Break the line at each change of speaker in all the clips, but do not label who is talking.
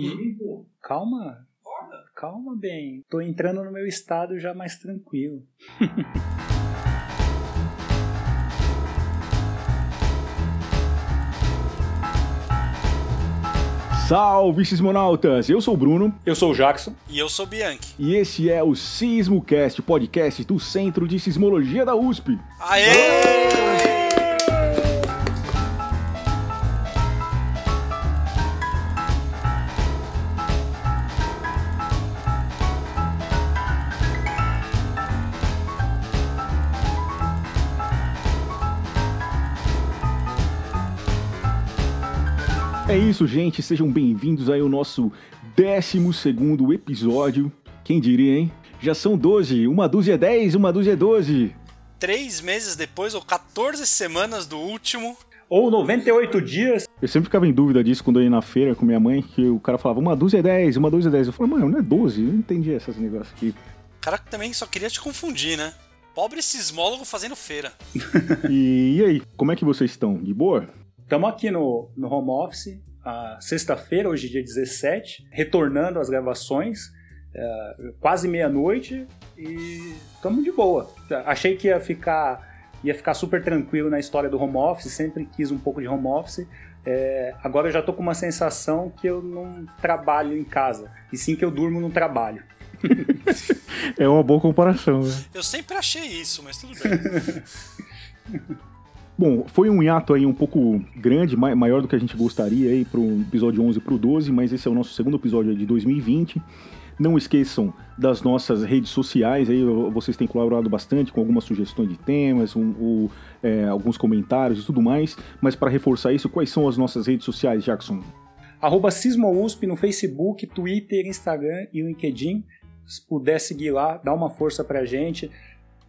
E... Calma. Calma bem. Tô entrando no meu estado já mais tranquilo.
Salve, sismonautas! Eu sou o Bruno.
Eu sou o Jackson.
E eu sou o Bianchi.
E esse é o SismoCast, podcast do Centro de Sismologia da USP.
Aê!
Isso, gente. Sejam bem-vindos aí ao nosso 12 episódio. Quem diria, hein? Já são 12. Uma dúzia é 10, uma dúzia é 12.
Três meses depois, ou 14 semanas do último.
Ou 98 dias.
Eu sempre ficava em dúvida disso quando eu ia na feira com minha mãe, que o cara falava uma dúzia é 10, uma dúzia é 10. Eu falei, mano, não é 12. Eu não entendi esses negócios aqui.
Cara, também só queria te confundir, né? Pobre sismólogo fazendo feira.
e, e aí, como é que vocês estão? De boa?
Estamos aqui no, no home office, sexta-feira, hoje dia 17, retornando às gravações, é, quase meia-noite e estamos de boa. Achei que ia ficar, ia ficar super tranquilo na história do home office, sempre quis um pouco de home office. É, agora eu já tô com uma sensação que eu não trabalho em casa, e sim que eu durmo no trabalho.
é uma boa comparação, né?
Eu sempre achei isso, mas tudo bem.
Bom, foi um hiato aí um pouco grande, maior do que a gente gostaria aí para o episódio 11 para o 12, mas esse é o nosso segundo episódio de 2020. Não esqueçam das nossas redes sociais, aí vocês têm colaborado bastante com algumas sugestões de temas, um, um, é, alguns comentários e tudo mais. Mas para reforçar isso, quais são as nossas redes sociais, Jackson?
Arroba SismoUSP no Facebook, Twitter, Instagram e LinkedIn. Se puder seguir lá, dá uma força pra gente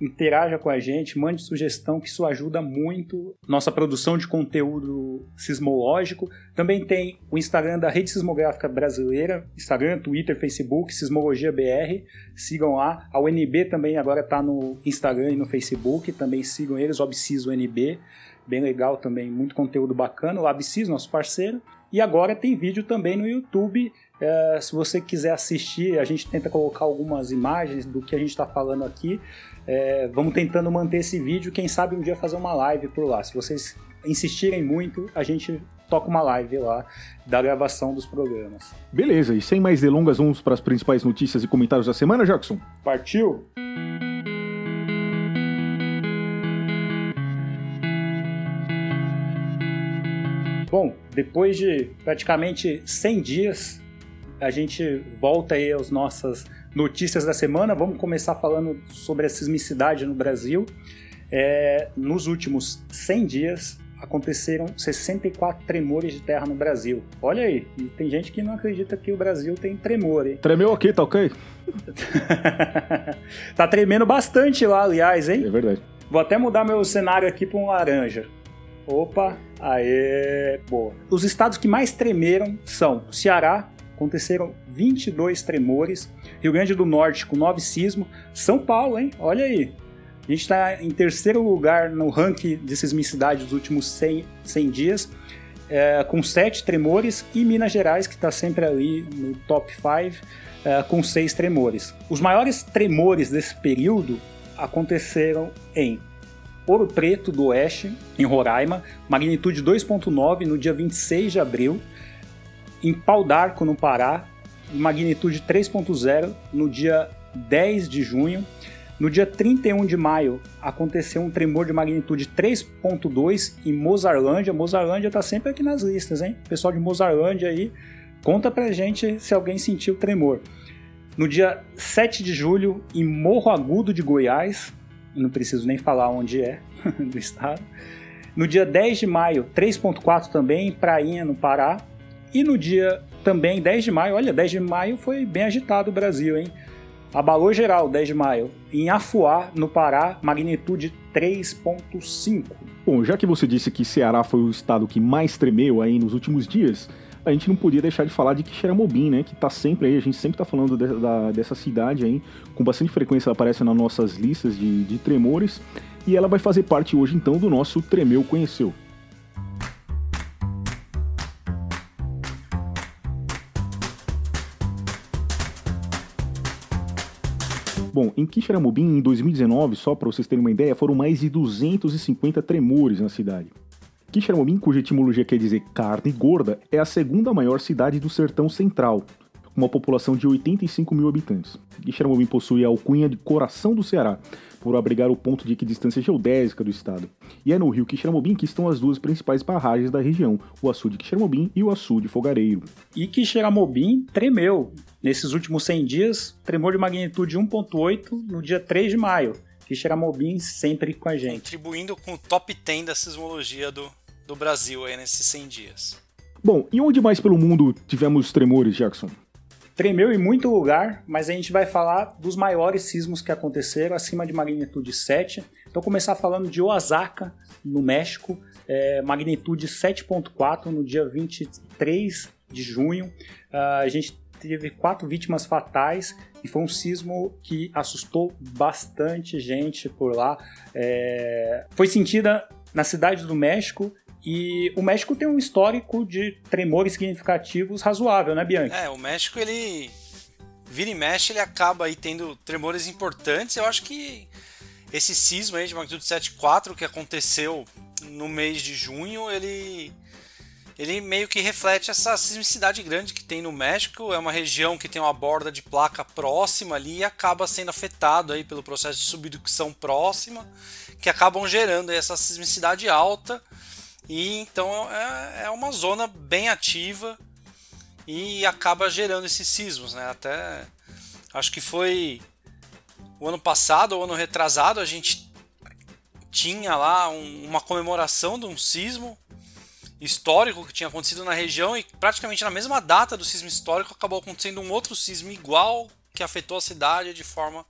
interaja com a gente, mande sugestão, que isso ajuda muito nossa produção de conteúdo sismológico. Também tem o Instagram da Rede Sismográfica Brasileira, Instagram, Twitter, Facebook, Sismologia BR, sigam lá. A UNB também agora está no Instagram e no Facebook, também sigam eles, Obsis UNB, bem legal também, muito conteúdo bacana, o Absis, nosso parceiro. E agora tem vídeo também no YouTube. É, se você quiser assistir, a gente tenta colocar algumas imagens do que a gente está falando aqui. É, vamos tentando manter esse vídeo, quem sabe um dia fazer uma live por lá. Se vocês insistirem muito, a gente toca uma live lá da gravação dos programas.
Beleza, e sem mais delongas, vamos para as principais notícias e comentários da semana, Jackson?
Partiu? Bom, depois de praticamente 100 dias, a gente volta aí às nossas notícias da semana. Vamos começar falando sobre a sismicidade no Brasil. É, nos últimos 100 dias aconteceram 64 tremores de terra no Brasil. Olha aí, e tem gente que não acredita que o Brasil tem tremor, hein?
Tremeu aqui, tá ok?
tá tremendo bastante lá, aliás, hein?
É verdade.
Vou até mudar meu cenário aqui para um laranja. Opa, aê, boa. Os estados que mais tremeram são Ceará, aconteceram 22 tremores, Rio Grande do Norte com 9 sismos, São Paulo, hein? Olha aí. A gente está em terceiro lugar no ranking de sismicidade dos últimos 100, 100 dias, é, com 7 tremores, e Minas Gerais, que está sempre ali no top 5, é, com 6 tremores. Os maiores tremores desse período aconteceram em Ouro Preto do Oeste, em Roraima, magnitude 2.9 no dia 26 de abril, em Pau d'Arco, no Pará, magnitude 3.0 no dia 10 de junho. No dia 31 de maio, aconteceu um tremor de magnitude 3.2 em Mozarlândia. Mozarlândia está sempre aqui nas listas, hein? pessoal de Mozarlândia aí, conta pra gente se alguém sentiu tremor. No dia 7 de julho, em Morro Agudo de Goiás, não preciso nem falar onde é, do estado. No dia 10 de maio, 3.4 também, em Prainha, no Pará. E no dia também, 10 de maio, olha, 10 de maio foi bem agitado o Brasil, hein? Abalou geral, 10 de maio. Em Afuá, no Pará, magnitude 3.5.
Bom, já que você disse que Ceará foi o estado que mais tremeu aí nos últimos dias, a gente não podia deixar de falar de Quixeramobim, né? Que tá sempre aí, a gente sempre tá falando de, da, dessa cidade aí, com bastante frequência ela aparece nas nossas listas de, de tremores, e ela vai fazer parte hoje então do nosso Tremeu Conheceu. Bom, em Quixeramobim, em 2019, só para vocês terem uma ideia, foram mais de 250 tremores na cidade. Quixeramobim, cuja etimologia quer dizer carne gorda, é a segunda maior cidade do sertão central, com uma população de 85 mil habitantes. Quixeramobim possui a alcunha de coração do Ceará, por abrigar o ponto de equidistância geodésica do estado. E é no rio Quixeramobim que estão as duas principais barragens da região, o açude Quixeramobim e o açude Fogareiro.
E Quixeramobim tremeu. Nesses últimos 100 dias, tremor de magnitude 1.8 no dia 3 de maio. Quixeramobim sempre com a gente.
Contribuindo com o top 10 da sismologia do, do Brasil aí nesses 100 dias.
Bom, e onde mais pelo mundo tivemos tremores, Jackson?
Tremeu em muito lugar, mas a gente vai falar dos maiores sismos que aconteceram acima de magnitude 7. Então, começar falando de Osaka, no México, é, magnitude 7.4 no dia 23 de junho. Uh, a gente teve quatro vítimas fatais e foi um sismo que assustou bastante gente por lá. É, foi sentida na cidade do México e o México tem um histórico de tremores significativos razoável, né, Bianchi?
É, o México ele vira e mexe, ele acaba aí tendo tremores importantes. Eu acho que esse sismo aí de magnitude 7.4 que aconteceu no mês de junho, ele ele meio que reflete essa sismicidade grande que tem no México. É uma região que tem uma borda de placa próxima ali e acaba sendo afetado aí pelo processo de subducção próxima, que acabam gerando essa sismicidade alta. E então é, é uma zona bem ativa e acaba gerando esses sismos, né? Até acho que foi o ano passado ou ano retrasado a gente tinha lá um, uma comemoração de um sismo histórico que tinha acontecido na região e praticamente na mesma data do sismo histórico acabou acontecendo um outro sismo igual que afetou a cidade de forma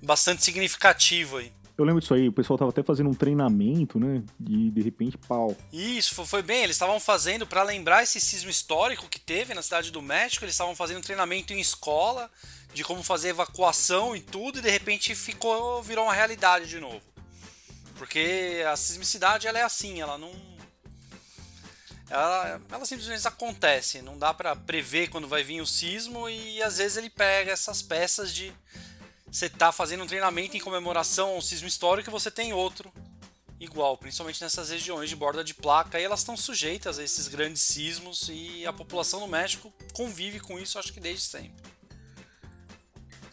bastante significativa. Aí.
Eu lembro disso aí, o pessoal tava até fazendo um treinamento, né? E de repente, pau.
Isso, foi bem. Eles estavam fazendo, para lembrar esse sismo histórico que teve na cidade do México, eles estavam fazendo um treinamento em escola de como fazer evacuação e tudo, e de repente ficou, virou uma realidade de novo. Porque a sismicidade ela é assim, ela não ela, ela simplesmente acontece. Não dá para prever quando vai vir o sismo e às vezes ele pega essas peças de você tá fazendo um treinamento em comemoração ao sismo histórico e você tem outro igual, principalmente nessas regiões de borda de placa, e elas estão sujeitas a esses grandes sismos e a população do México convive com isso, acho que desde sempre.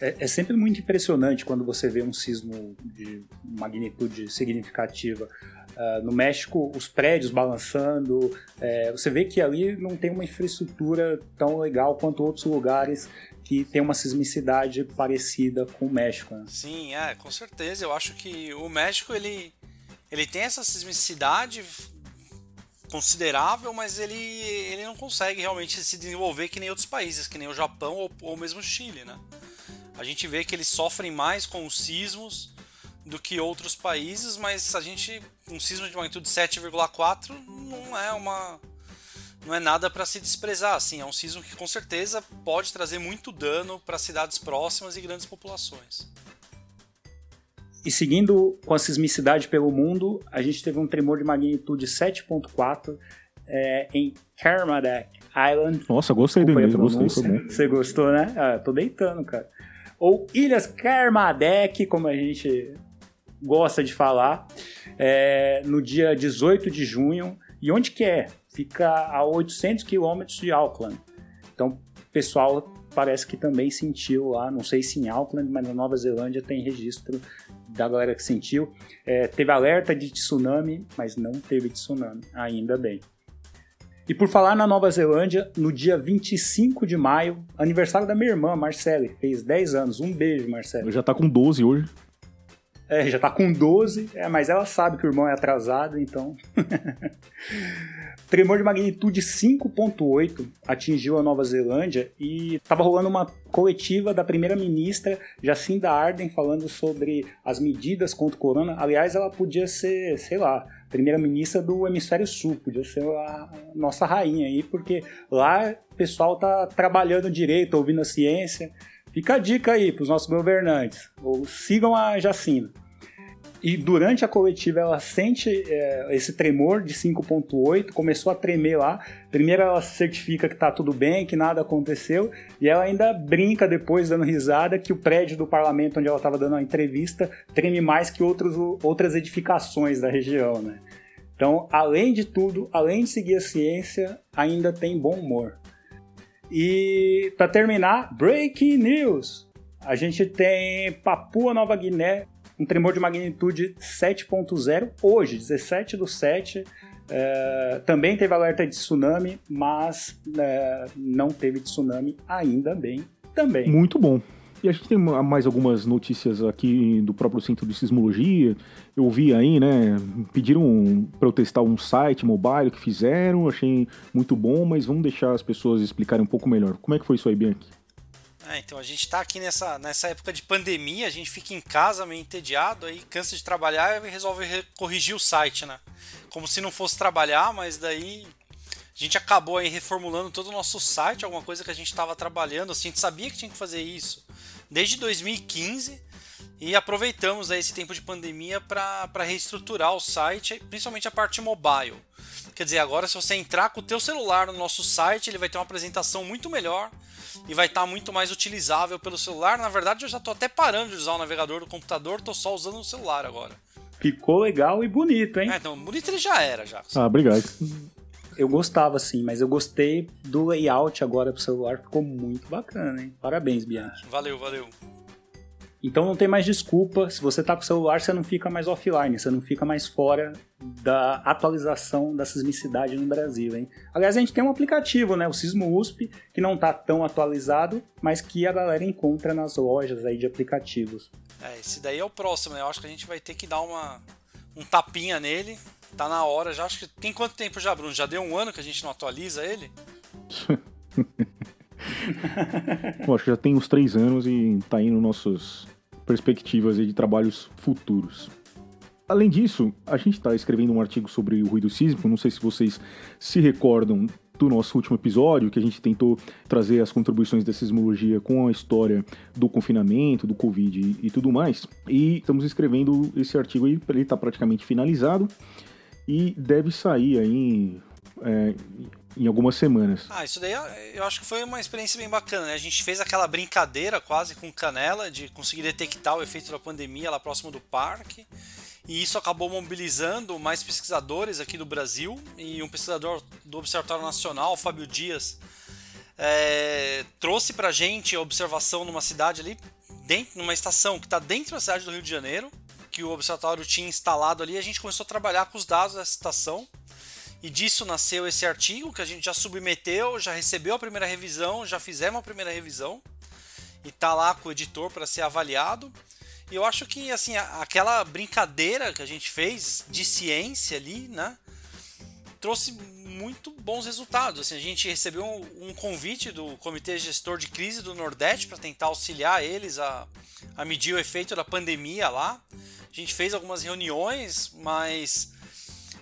É, é, sempre muito impressionante quando você vê um sismo de magnitude significativa. Uh, no México, os prédios balançando, é, você vê que ali não tem uma infraestrutura tão legal quanto outros lugares que tem uma sismicidade parecida com o México. Né?
Sim, é, com certeza. Eu acho que o México ele, ele tem essa sismicidade considerável, mas ele, ele não consegue realmente se desenvolver que nem outros países, que nem o Japão ou, ou mesmo o Chile, né? A gente vê que eles sofrem mais com os sismos do que outros países, mas a gente um sismo de magnitude 7,4 não é uma não é nada para se desprezar, assim, é um sismo que com certeza pode trazer muito dano para cidades próximas e grandes populações.
E seguindo com a sismicidade pelo mundo, a gente teve um tremor de magnitude 7.4 é, em Kermadec Island.
Nossa, gostei do inglês, gostei, foi bom.
Você gostou, né? Ah, tô deitando, cara. Ou Ilhas Kermadec, como a gente gosta de falar, é, no dia 18 de junho. E onde que é? Fica a 800 quilômetros de Auckland. Então, pessoal parece que também sentiu lá, não sei se em Auckland, mas na Nova Zelândia tem registro da galera que sentiu. É, teve alerta de tsunami, mas não teve tsunami, ainda bem. E por falar na Nova Zelândia, no dia 25 de maio, aniversário da minha irmã, Marcele, fez 10 anos. Um beijo, Marcele.
Já tá com 12 hoje.
É, já tá com 12, é, mas ela sabe que o irmão é atrasado, então. Tremor de magnitude 5.8 atingiu a Nova Zelândia e estava rolando uma coletiva da primeira-ministra Jacinda Ardern falando sobre as medidas contra o corona. Aliás, ela podia ser, sei lá, primeira-ministra do hemisfério sul, podia ser a nossa rainha aí, porque lá o pessoal tá trabalhando direito, ouvindo a ciência. Fica a dica aí para os nossos governantes, ou sigam a Jacinda. e durante a coletiva ela sente é, esse tremor de 5.8, começou a tremer lá. Primeiro ela certifica que tá tudo bem, que nada aconteceu, e ela ainda brinca depois, dando risada, que o prédio do parlamento onde ela estava dando a entrevista treme mais que outros, outras edificações da região, né? Então, além de tudo, além de seguir a ciência, ainda tem bom humor. E para terminar, breaking news. A gente tem Papua Nova Guiné, um tremor de magnitude 7.0 hoje, 17 do 7. É, também teve alerta de tsunami, mas é, não teve tsunami ainda bem também.
Muito bom. E a gente tem mais algumas notícias aqui do próprio Centro de Sismologia. Eu vi aí, né? Pediram para eu testar um site mobile que fizeram, achei muito bom, mas vamos deixar as pessoas explicarem um pouco melhor. Como é que foi isso aí, Bianchi?
É, então a gente está aqui nessa, nessa época de pandemia, a gente fica em casa meio entediado, aí cansa de trabalhar e resolve corrigir o site, né? Como se não fosse trabalhar, mas daí a gente acabou aí reformulando todo o nosso site, alguma coisa que a gente estava trabalhando, assim, a gente sabia que tinha que fazer isso desde 2015 e aproveitamos aí esse tempo de pandemia para reestruturar o site, principalmente a parte mobile. Quer dizer, agora se você entrar com o teu celular no nosso site, ele vai ter uma apresentação muito melhor e vai estar tá muito mais utilizável pelo celular. Na verdade, eu já estou até parando de usar o navegador do computador, estou só usando o celular agora.
Ficou legal e bonito, hein?
É, então, bonito ele já era, já.
Ah, obrigado.
Eu gostava, sim, mas eu gostei do layout agora pro celular, ficou muito bacana, hein? Parabéns, Bianchi.
Valeu, valeu.
Então não tem mais desculpa, se você tá com o celular, você não fica mais offline, você não fica mais fora da atualização da sismicidade no Brasil, hein? Aliás, a gente tem um aplicativo, né, o Sismo USP, que não tá tão atualizado, mas que a galera encontra nas lojas aí de aplicativos.
É, esse daí é o próximo, né? Eu acho que a gente vai ter que dar uma um tapinha nele Tá na hora já. Acho que tem quanto tempo já, Bruno? Já deu um ano que a gente não atualiza ele?
Acho que já tem uns três anos e tá indo nossas perspectivas de trabalhos futuros. Além disso, a gente está escrevendo um artigo sobre o ruído sísmico. Não sei se vocês se recordam do nosso último episódio, que a gente tentou trazer as contribuições da sismologia com a história do confinamento, do Covid e, e tudo mais. E estamos escrevendo esse artigo aí, ele está praticamente finalizado e deve sair aí é, em algumas semanas.
Ah, isso daí eu acho que foi uma experiência bem bacana, né? A gente fez aquela brincadeira quase com canela de conseguir detectar o efeito da pandemia lá próximo do parque. E isso acabou mobilizando mais pesquisadores aqui do Brasil e um pesquisador do Observatório Nacional, Fábio Dias, é, trouxe pra gente a observação numa cidade ali, dentro, numa estação que está dentro da cidade do Rio de Janeiro, que o observatório tinha instalado ali, a gente começou a trabalhar com os dados dessa estação. E disso nasceu esse artigo que a gente já submeteu, já recebeu a primeira revisão, já fizemos a primeira revisão e tá lá com o editor para ser avaliado. E eu acho que assim, aquela brincadeira que a gente fez de ciência ali, né, trouxe muito bons resultados. Assim, a gente recebeu um, um convite do Comitê Gestor de Crise do Nordeste para tentar auxiliar eles a, a medir o efeito da pandemia lá. A gente fez algumas reuniões, mas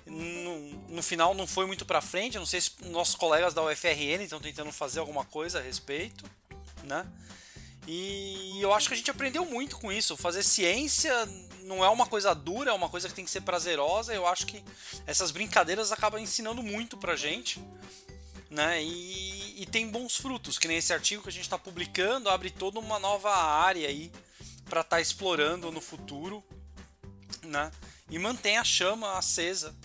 no, no final não foi muito para frente. Eu não sei se nossos colegas da UFRN estão tentando fazer alguma coisa a respeito, né? E eu acho que a gente aprendeu muito com isso. Fazer ciência não é uma coisa dura, é uma coisa que tem que ser prazerosa. Eu acho que essas brincadeiras acabam ensinando muito pra gente. Né? E, e tem bons frutos, que nem esse artigo que a gente está publicando abre toda uma nova área aí para estar tá explorando no futuro né? E mantém a chama acesa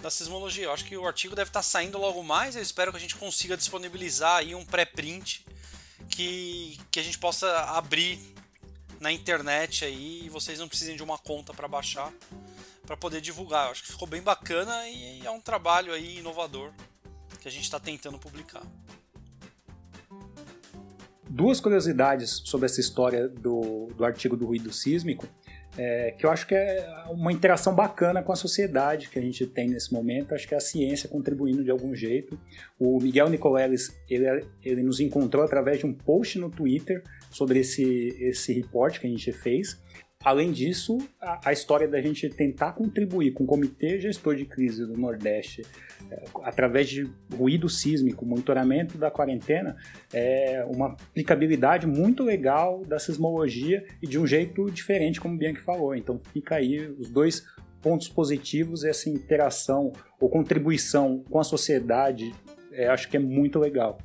da sismologia. Eu acho que o artigo deve estar saindo logo mais. Eu espero que a gente consiga disponibilizar aí um pré-print que, que a gente possa abrir na internet aí e vocês não precisem de uma conta para baixar para poder divulgar. Eu acho que ficou bem bacana e é um trabalho aí inovador que a gente está tentando publicar.
Duas curiosidades sobre essa história do, do artigo do ruído sísmico é, que eu acho que é uma interação bacana com a sociedade que a gente tem nesse momento. Acho que é a ciência contribuindo de algum jeito. O Miguel Nicoleles, ele, ele nos encontrou através de um post no Twitter sobre esse, esse report que a gente fez. Além disso, a, a, história da gente tentar contribuir com o Comitê Gestor de Crise do Nordeste, é, através de ruído sísmico, monitoramento da quarentena, é uma aplicabilidade muito legal da sismologia e de um jeito diferente, como o Bianchi falou. Então fica aí os dois pontos positivos, essa interação ou contribuição com a sociedade, é, acho que é muito legal.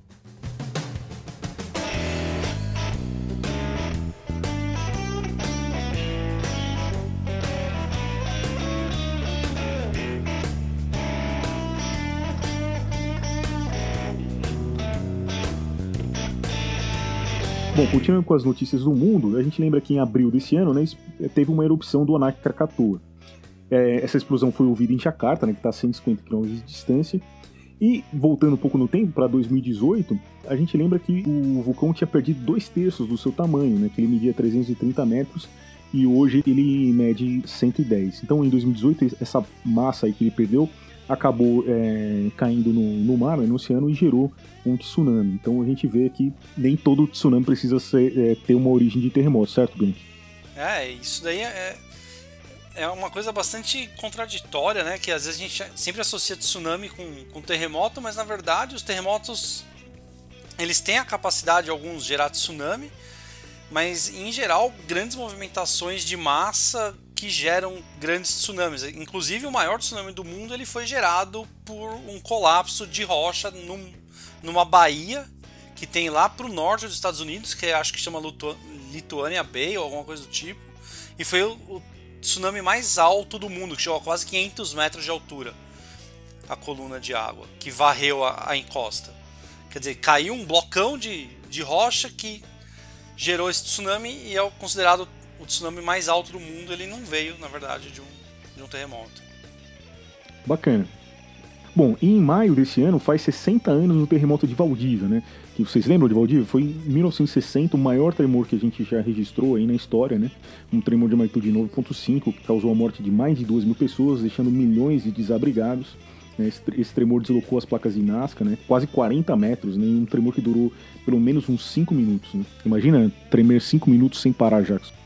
Bom, continuando com as notícias do mundo, a gente lembra que em abril desse ano né, teve uma erupção do Anak Krakatoa. É, essa explosão foi ouvida em Jakarta, né, que está a 150 km de distância. E voltando um pouco no tempo, para 2018, a gente lembra que o vulcão tinha perdido dois terços do seu tamanho, né, que ele media 330 metros e hoje ele mede 110. Então em 2018, essa massa aí que ele perdeu acabou é, caindo no, no mar, né, no oceano, e gerou um tsunami. Então a gente vê que nem todo tsunami precisa ser, é, ter uma origem de terremoto, certo, Ben?
É, isso daí é, é uma coisa bastante contraditória, né? Que às vezes a gente sempre associa tsunami com, com terremoto, mas na verdade os terremotos eles têm a capacidade, alguns, de gerar tsunami, mas em geral grandes movimentações de massa que geram grandes tsunamis. Inclusive o maior tsunami do mundo ele foi gerado por um colapso de rocha num, numa baía que tem lá para o norte dos Estados Unidos, que acho que chama Lituânia Bay ou alguma coisa do tipo. E foi o, o tsunami mais alto do mundo, que chegou a quase 500 metros de altura. A coluna de água, que varreu a, a encosta. Quer dizer, caiu um blocão de, de rocha que gerou esse tsunami e é considerado o tsunami mais alto do mundo, ele não veio, na verdade, de um, de um terremoto.
Bacana. Bom, e em maio desse ano faz 60 anos do terremoto de Valdívia, né? Que vocês lembram de Valdívia? Foi em 1960 o maior tremor que a gente já registrou aí na história, né? Um tremor de magnitude 9.5 que causou a morte de mais de 2 mil pessoas, deixando milhões de desabrigados. Né? Esse, esse, tremor deslocou as placas de Nazca, né? Quase 40 metros, né? Um tremor que durou pelo menos uns 5 minutos. Né? Imagina tremer 5 minutos sem parar, Jackson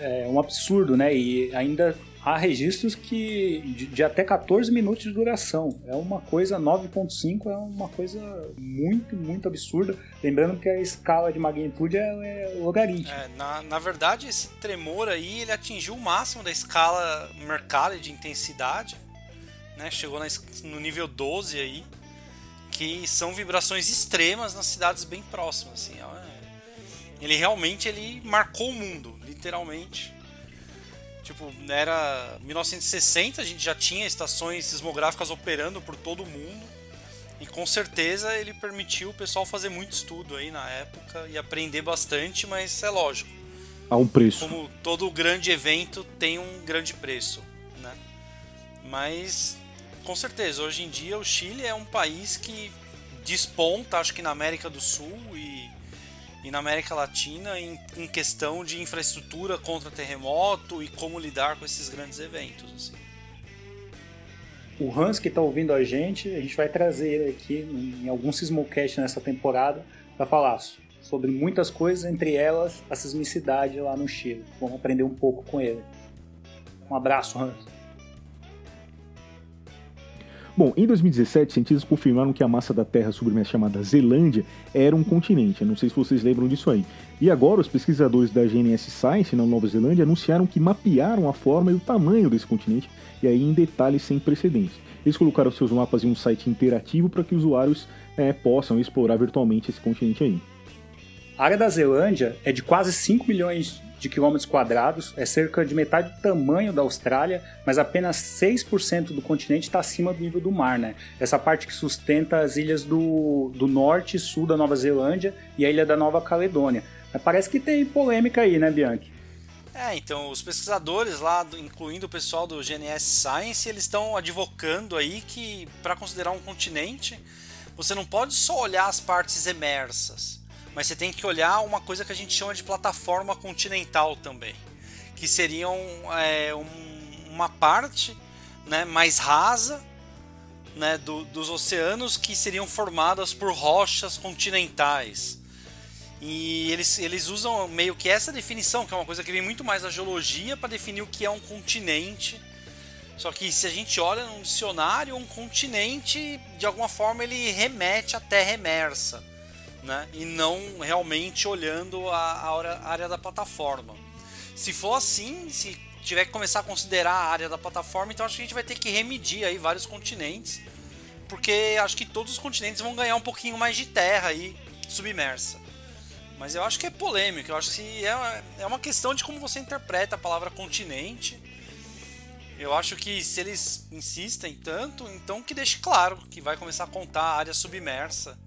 é um absurdo, né? E ainda há registros que de, de, até 14 minutos de duração. É uma coisa 9.5 é uma coisa muito, muito absurda. Lembrando que a escala de magnitude é, é logarítmica. É,
na, na verdade, esse tremor aí ele atingiu o máximo da escala Mercalli de intensidade, né? Chegou no nível 12 aí, que são vibrações extremas nas cidades bem próximas, assim. É, ele realmente ele marcou o mundo literalmente. Tipo, era 1960, a gente já tinha estações sismográficas operando por todo o mundo. E com certeza ele permitiu o pessoal fazer muito estudo aí na época e aprender bastante, mas é lógico.
A um preço.
Como todo grande evento tem um grande preço, né? Mas com certeza, hoje em dia o Chile é um país que desponta, acho que na América do Sul e e na América Latina em, em questão de infraestrutura contra terremoto e como lidar com esses grandes eventos. Assim.
O Hans que está ouvindo a gente, a gente vai trazer ele aqui em algum Sismocast nessa temporada para falar sobre muitas coisas, entre elas a sismicidade lá no Chile. Vamos aprender um pouco com ele. Um abraço, Hans.
Bom, em 2017, cientistas confirmaram que a massa da Terra submersa chamada Zelândia era um continente. Eu não sei se vocês lembram disso aí. E agora, os pesquisadores da GNS Science na Nova Zelândia anunciaram que mapearam a forma e o tamanho desse continente, e aí em detalhes sem precedentes. Eles colocaram seus mapas em um site interativo para que usuários é, possam explorar virtualmente esse continente aí.
A área da Zelândia é de quase 5 milhões de quilômetros quadrados, é cerca de metade do tamanho da Austrália, mas apenas 6% do continente está acima do nível do mar, né? Essa parte que sustenta as ilhas do, do norte e sul da Nova Zelândia e a ilha da Nova Caledônia. Mas parece que tem polêmica aí, né, Bianchi?
É, então, os pesquisadores lá, incluindo o pessoal do GNS Science, eles estão advocando aí que para considerar um continente, você não pode só olhar as partes emersas mas você tem que olhar uma coisa que a gente chama de plataforma continental também, que seriam é, um, uma parte né, mais rasa né, do, dos oceanos que seriam formadas por rochas continentais. E eles, eles usam meio que essa definição, que é uma coisa que vem muito mais da geologia, para definir o que é um continente. Só que se a gente olha num dicionário, um continente, de alguma forma, ele remete à terra emersa, né? E não realmente olhando a, a área da plataforma. Se for assim, se tiver que começar a considerar a área da plataforma, então acho que a gente vai ter que remedir aí vários continentes, porque acho que todos os continentes vão ganhar um pouquinho mais de terra aí submersa. Mas eu acho que é polêmico, eu acho que é, é uma questão de como você interpreta a palavra continente. Eu acho que se eles insistem tanto, então que deixe claro que vai começar a contar a área submersa.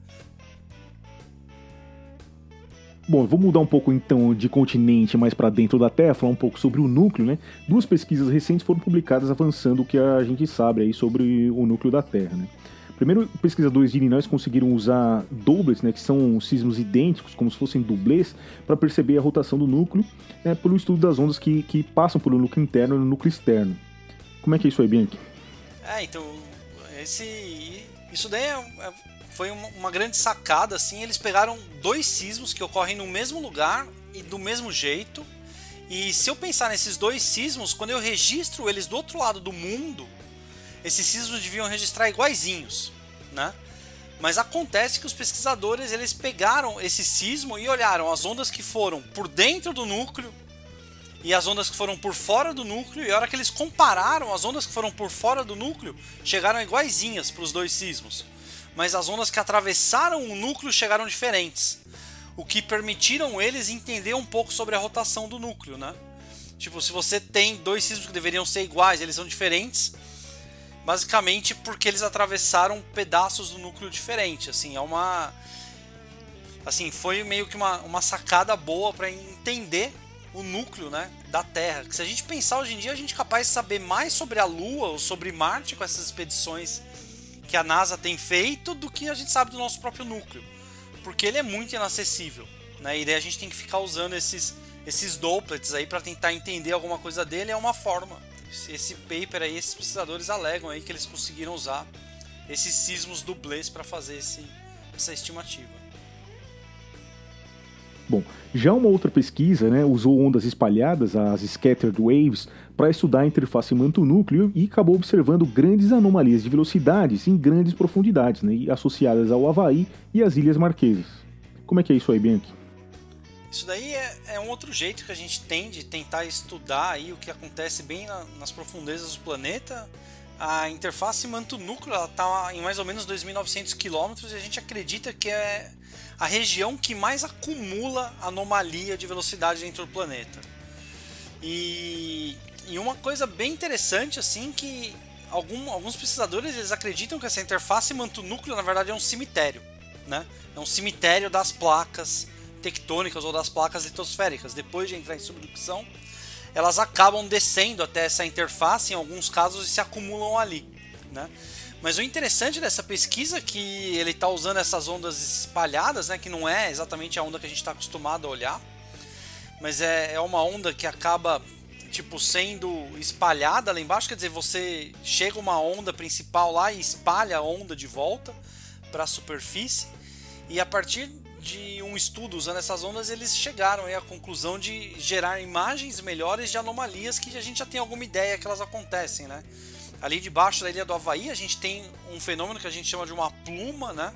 Bom, vou mudar um pouco então de continente mais para dentro da Terra, falar um pouco sobre o núcleo, né? Duas pesquisas recentes foram publicadas avançando o que a gente sabe aí sobre o núcleo da Terra, né? Primeiro, pesquisadores de Illinois conseguiram usar doublets, né, que são sismos idênticos, como se fossem dublês, para perceber a rotação do núcleo né, pelo estudo das ondas que, que passam pelo núcleo interno e no núcleo externo. Como é que é isso aí, Bianchi?
É, então, esse, isso daí é, é, foi uma, grande sacada, assim, eles pegaram dois sismos que ocorrem no mesmo lugar e do mesmo jeito, e se eu pensar nesses dois sismos, quando eu registro eles do outro lado do mundo, esses sismos deviam registrar iguaizinhos, né? Mas acontece que os pesquisadores eles pegaram esse sismo e olharam as ondas que foram por dentro do núcleo e as ondas que foram por fora do núcleo, e a hora que eles compararam as ondas que foram por fora do núcleo, chegaram iguaizinhas para os dois sismos. Mas as ondas que atravessaram o núcleo chegaram diferentes, o que permitiram eles entender um pouco sobre a rotação do núcleo, né? Tipo, se você tem dois sismos que deveriam ser iguais, eles são diferentes, basicamente porque eles atravessaram pedaços do núcleo diferente. Assim, é uma. Assim, foi meio que uma, uma sacada boa para entender o núcleo né, da Terra. Que se a gente pensar hoje em dia, a gente é capaz de saber mais sobre a Lua ou sobre Marte com essas expedições que a NASA tem feito do que a gente sabe do nosso próprio núcleo. Porque ele é muito inacessível. Né? E daí a gente tem que ficar usando esses, esses doublets aí para tentar entender alguma coisa dele. É uma forma esse paper aí, esses pesquisadores alegam aí que eles conseguiram usar esses sismos dublês para fazer esse, essa estimativa.
Bom, já uma outra pesquisa né, usou ondas espalhadas, as scattered waves, para estudar a interface manto-núcleo e acabou observando grandes anomalias de velocidades em grandes profundidades, né, associadas ao Havaí e às Ilhas Marquesas. Como é que é isso aí, Bianchi?
Isso daí é, é, um outro jeito que a gente tem de tentar estudar aí o que acontece bem na, nas profundezas do planeta. A interface manto-núcleo está em mais ou menos 2.900 km e a gente acredita que é a região que mais acumula anomalia de velocidade dentro do planeta. E, e uma coisa bem interessante assim que algum, alguns pesquisadores eles acreditam que essa interface manto-núcleo na verdade é um cemitério, né? É um cemitério das placas tectônicas ou das placas litosféricas. Depois de entrar em subducção, elas acabam descendo até essa interface, em alguns casos, e se acumulam ali. Né? Mas o interessante dessa pesquisa é que ele está usando essas ondas espalhadas, né, que não é exatamente a onda que a gente está acostumado a olhar, mas é, é uma onda que acaba tipo sendo espalhada lá embaixo, quer dizer, você chega uma onda principal lá e espalha a onda de volta para a superfície, e a partir de um estudo usando essas ondas, eles chegaram à conclusão de gerar imagens melhores de anomalias que a gente já tem alguma ideia que elas acontecem, né? Ali debaixo da ilha do Havaí, a gente tem um fenômeno que a gente chama de uma pluma, né?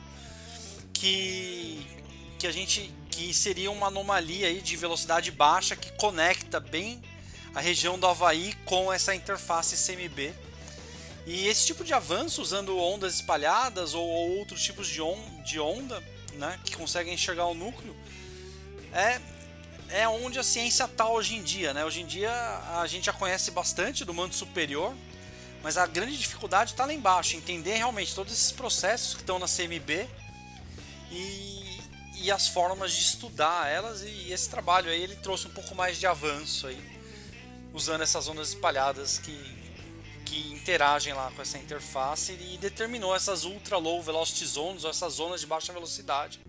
Que, que a gente que seria uma anomalia aí de velocidade baixa que conecta bem a região do Havaí com essa interface CMB. E esse tipo de avanço usando ondas espalhadas ou, ou outros tipos de, on, de onda né, que conseguem enxergar o núcleo, é, é onde a ciência está hoje em dia. Né? Hoje em dia a gente já conhece bastante do manto superior, mas a grande dificuldade está lá embaixo, entender realmente todos esses processos que estão na CMB e, e as formas de estudar elas. E esse trabalho aí ele trouxe um pouco mais de avanço aí, usando essas ondas espalhadas que, que interagem lá com essa interface e determinou essas ultra low velocity zones, ou essas zonas de baixa velocidade,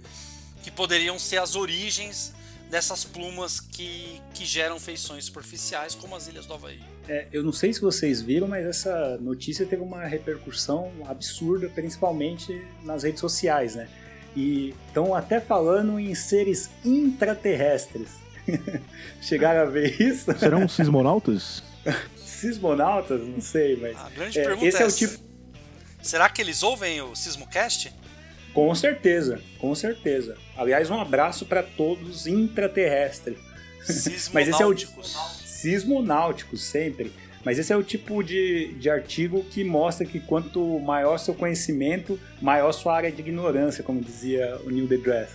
que poderiam ser as origens dessas plumas que, que geram feições superficiais, como as ilhas do Havaí.
É, eu não sei se vocês viram, mas essa notícia teve uma repercussão absurda, principalmente nas redes sociais, né? e estão até falando em seres intraterrestres. Chegaram a ver isso?
Serão sismonautas?
sismonautas? Não sei, mas.
A grande é, pergunta esse é, é o tipo. Será que eles ouvem o Sismocast?
Com certeza, com certeza. Aliás, um abraço para todos intraterrestres.
Mas esse é o tipo.
Sismonáuticos, sempre. Mas esse é o tipo de, de artigo que mostra que quanto maior seu conhecimento, maior sua área de ignorância, como dizia o Neil deGrasse.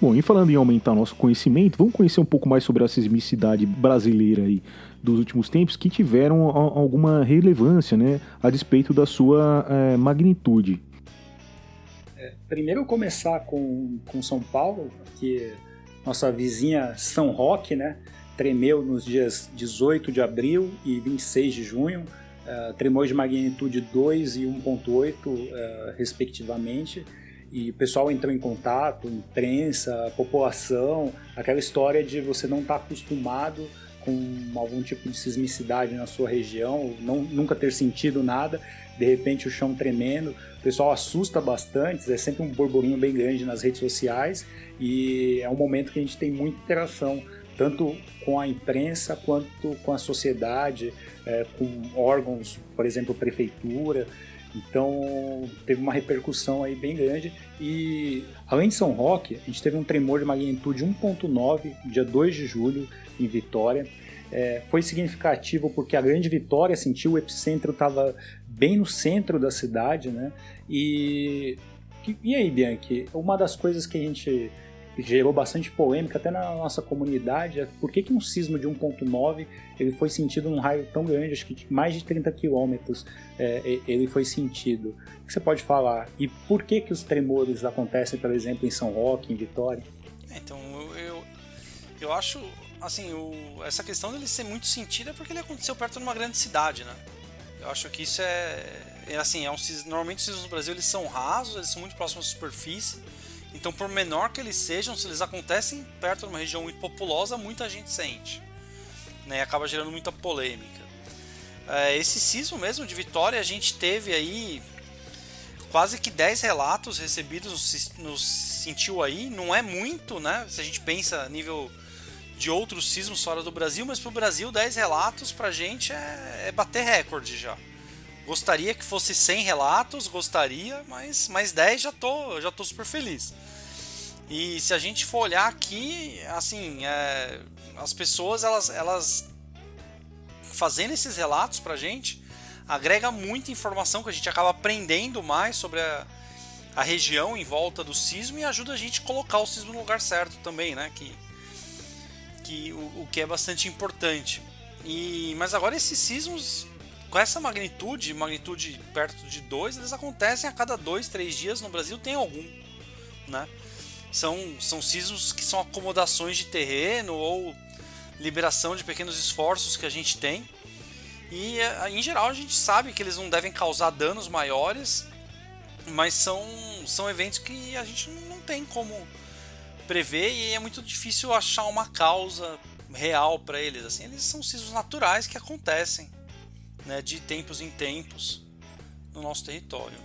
Bom, e falando em aumentar nosso conhecimento, vamos conhecer um pouco mais sobre a sismicidade brasileira aí dos últimos tempos que tiveram alguma relevância, né, a despeito da sua é, magnitude.
É, primeiro começar com, com São Paulo, que nossa vizinha São Roque, né? tremeu nos dias 18 de abril e 26 de junho, uh, de magnitude 2 e 1.8, uh, eh, respectivamente. E o pessoal entrou em contato, imprensa, população, aquela história de você não estar tá acostumado com algum tipo de sismicidade na sua região, não, nunca ter sentido nada, de repente o chão tremendo, o pessoal assusta bastante, é sempre um burburinho bem grande nas redes sociais e é um momento que a gente tem muita interação tanto com a imprensa quanto com a sociedade, é, com órgãos, por exemplo, prefeitura. Então teve uma repercussão aí bem grande e além de São Roque, a gente teve um tremor de magnitude 1.9 dia 2 de julho em Vitória. É, foi significativo porque a Grande Vitória sentiu o epicentro estava bem no centro da cidade, né? E e aí, Bianchi, uma das coisas que a gente gerou bastante polêmica até na nossa comunidade, é por que, que um sismo de 1.9 ele foi sentido num raio tão grande, acho que mais de 30 quilômetros é, ele foi sentido. O que você pode falar? E por que que os tremores acontecem, por exemplo, em São Roque, em Vitória?
Então, eu, eu acho, assim, o, essa questão dele ser muito sentido é porque ele aconteceu perto de uma grande cidade, né? Eu acho que isso é, é assim, é um, normalmente os sismos no Brasil eles são rasos, eles são muito próximos à superfície, então, por menor que eles sejam, se eles acontecem perto de uma região muito populosa, muita gente sente. Né? Acaba gerando muita polêmica. É, esse sismo mesmo de Vitória, a gente teve aí quase que 10 relatos recebidos no, no sentiu aí. Não é muito, né? Se a gente pensa a nível de outros sismos fora do Brasil, mas para o Brasil 10 relatos pra gente é, é bater recorde já. Gostaria que fosse 100 relatos, gostaria, mas mais 10 já tô, já tô super feliz. E se a gente for olhar aqui, assim, é, as pessoas elas, elas fazendo esses relatos pra gente agrega muita informação que a gente acaba aprendendo mais sobre a, a região em volta do sismo e ajuda a gente a colocar o sismo no lugar certo também, né? Que, que o, o que é bastante importante. E, mas agora esses sismos com essa magnitude, magnitude perto de 2, eles acontecem a cada 2, 3 dias no Brasil tem algum, né? São, são sismos que são acomodações de terreno ou liberação de pequenos esforços que a gente tem. E eh, em geral a gente sabe que eles não devem causar danos maiores, mas são, são eventos que a gente não tem como prever e é muito difícil achar uma causa real para eles. Assim, eles são sismos naturais que acontecem né, de tempos em tempos no nosso território.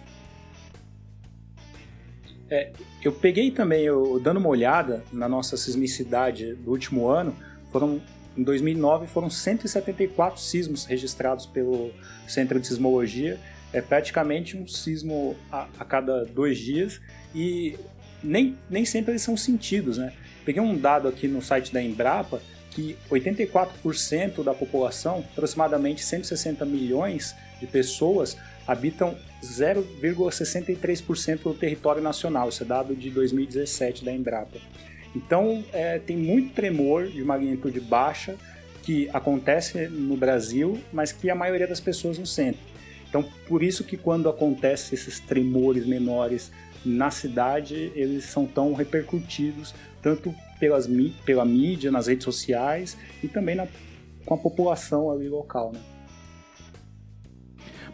É, eu peguei também, eu, dando uma olhada na nossa sismicidade do último ano, foram em 2009 foram 174 sismos registrados pelo Centro de Sismologia, é praticamente um sismo a, a cada dois dias e nem, nem sempre eles são sentidos, né? Peguei um dado aqui no site da Embrapa que 84% da população, aproximadamente 160 milhões de pessoas, habitam 0,63% do território nacional. Isso é dado de 2017 da Embrapa. Então, é, tem muito tremor de magnitude baixa que acontece no Brasil, mas que a maioria das pessoas não sente. Então, por isso que quando acontecem esses tremores menores na cidade, eles são tão repercutidos, tanto pelas, pela mídia, nas redes sociais e também na, com a população ali local, né?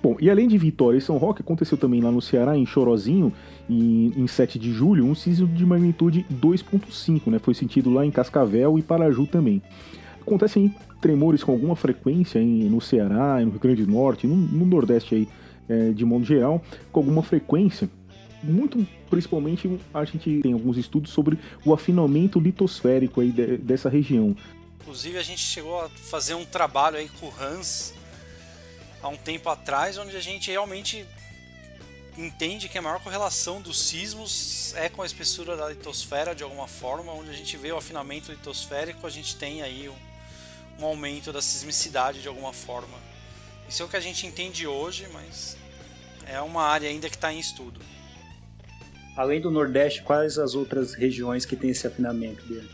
Bom, e além de Vitória e São Roque, aconteceu também lá no Ceará, em Chorozinho, em, em 7 de julho, um sismo de magnitude 2.5, né? Foi sentido lá em Cascavel e Paraju também. Acontecem tremores com alguma frequência em, no Ceará, no Rio Grande do Norte, no, no Nordeste aí, é, de modo geral, com alguma frequência. Muito principalmente a gente tem alguns estudos sobre o afinamento litosférico aí de, dessa região.
Inclusive a gente chegou a fazer um trabalho aí com o Hans há um tempo atrás, onde a gente realmente entende que a maior correlação dos sismos é com a espessura da litosfera de alguma forma, onde a gente vê o afinamento litosférico, a gente tem aí um, um aumento da sismicidade de alguma forma. Isso é o que a gente entende hoje, mas é uma área ainda que está em estudo.
Além do Nordeste, quais as outras regiões que tem esse afinamento dele?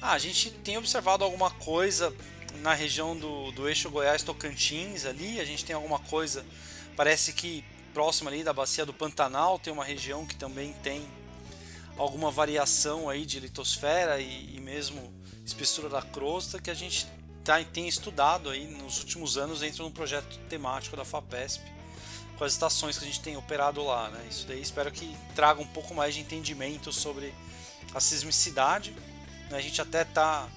Ah, a gente tem observado alguma coisa na região do, do eixo Goiás-Tocantins ali, a gente tem alguma coisa, parece que próximo ali da bacia do Pantanal tem uma região que também tem alguma variação aí de litosfera e, e mesmo espessura da crosta que a gente tá, tem estudado aí nos últimos anos dentro de um projeto temático da FAPESP com as estações que a gente tem operado lá, né? Isso daí espero que traga um pouco mais de entendimento sobre a sismicidade. Né? A gente até está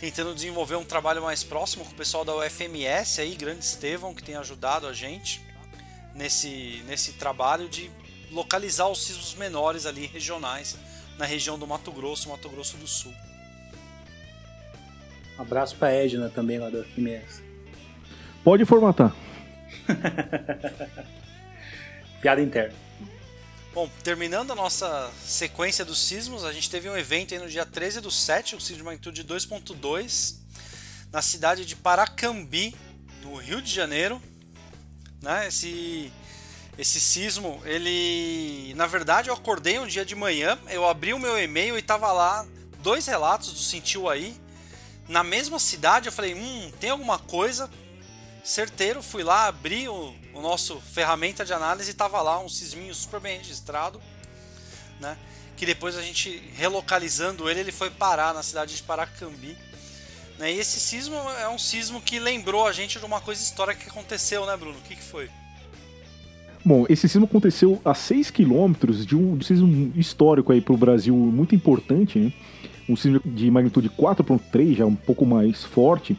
tentando desenvolver um trabalho mais próximo com o pessoal da UFMS aí, Grande Estevão, que tem ajudado a gente nesse, nesse trabalho de localizar os sismos menores ali regionais na região do Mato Grosso, Mato Grosso do Sul.
Um abraço para Edna também lá da UFMS.
Pode formatar.
Piada interna.
Bom, terminando a nossa sequência dos sismos, a gente teve um evento no dia 13 do 7, um sismo de magnitude 2.2, na cidade de Paracambi, no Rio de Janeiro. Né? Esse, esse sismo, ele. Na verdade, eu acordei um dia de manhã, eu abri o meu e-mail e tava lá dois relatos do Sentiu aí. Na mesma cidade, eu falei: hum, tem alguma coisa certeiro, fui lá, abri o, o nosso ferramenta de análise e tava lá um sisminho super bem registrado, né? Que depois a gente relocalizando ele, ele foi parar na cidade de Paracambi. Né? E esse sismo é um sismo que lembrou a gente de uma coisa histórica que aconteceu, né, Bruno? O que, que foi?
Bom, esse sismo aconteceu a 6 quilômetros de um sismo histórico aí para o Brasil muito importante, né? Um sismo de magnitude 4.3, já um pouco mais forte,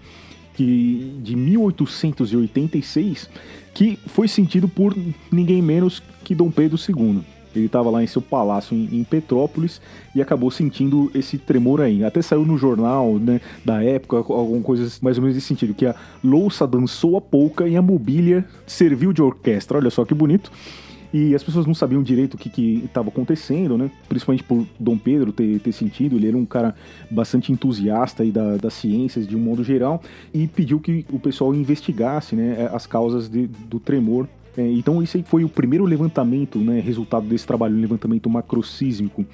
que, de 1886, que foi sentido por ninguém menos que Dom Pedro II. Ele estava lá em seu palácio em, Petrópolis e acabou sentindo esse tremor aí. Até saiu no jornal né, da época, algumas coisas mais ou menos nesse sentido, que a louça dançou a polca e a mobília serviu de orquestra. Olha só que bonito. E as pessoas não sabiam direito o que estava acontecendo, né? Principalmente por Dom Pedro ter, ter sentido. Ele era um cara bastante entusiasta aí da, das ciências de um modo geral e pediu que o pessoal investigasse né, as causas de, do tremor é, então aí foi o primeiro levantamento, né, resultado desse trabalho, um levantamento macrosísmico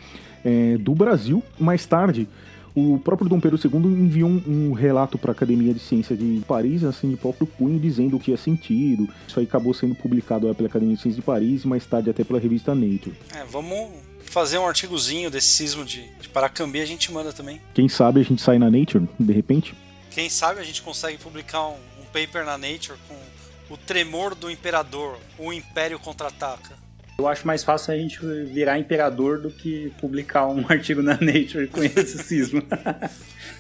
é, do Brasil. Mais tarde, o próprio Dom Pedro II enviou um, um relato para a Academia de Ciências de Paris, assim, de próprio punho, dizendo o que tinha sentido. Isso aí acabou sendo publicado pela Academia de Ciências de Paris e mais tarde até pela revista Nature.
É, vamos fazer um artigozinho desse sismo de, de Paracambi, a gente manda também.
Quem sabe a gente sai na Nature, de repente?
Quem sabe a gente consegue publicar um, um paper na Nature com o tremor do imperador, o império contra-ataca.
Eu acho mais fácil a gente virar imperador do que publicar um artigo na Nature com esse cisma.